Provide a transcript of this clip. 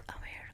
Over here.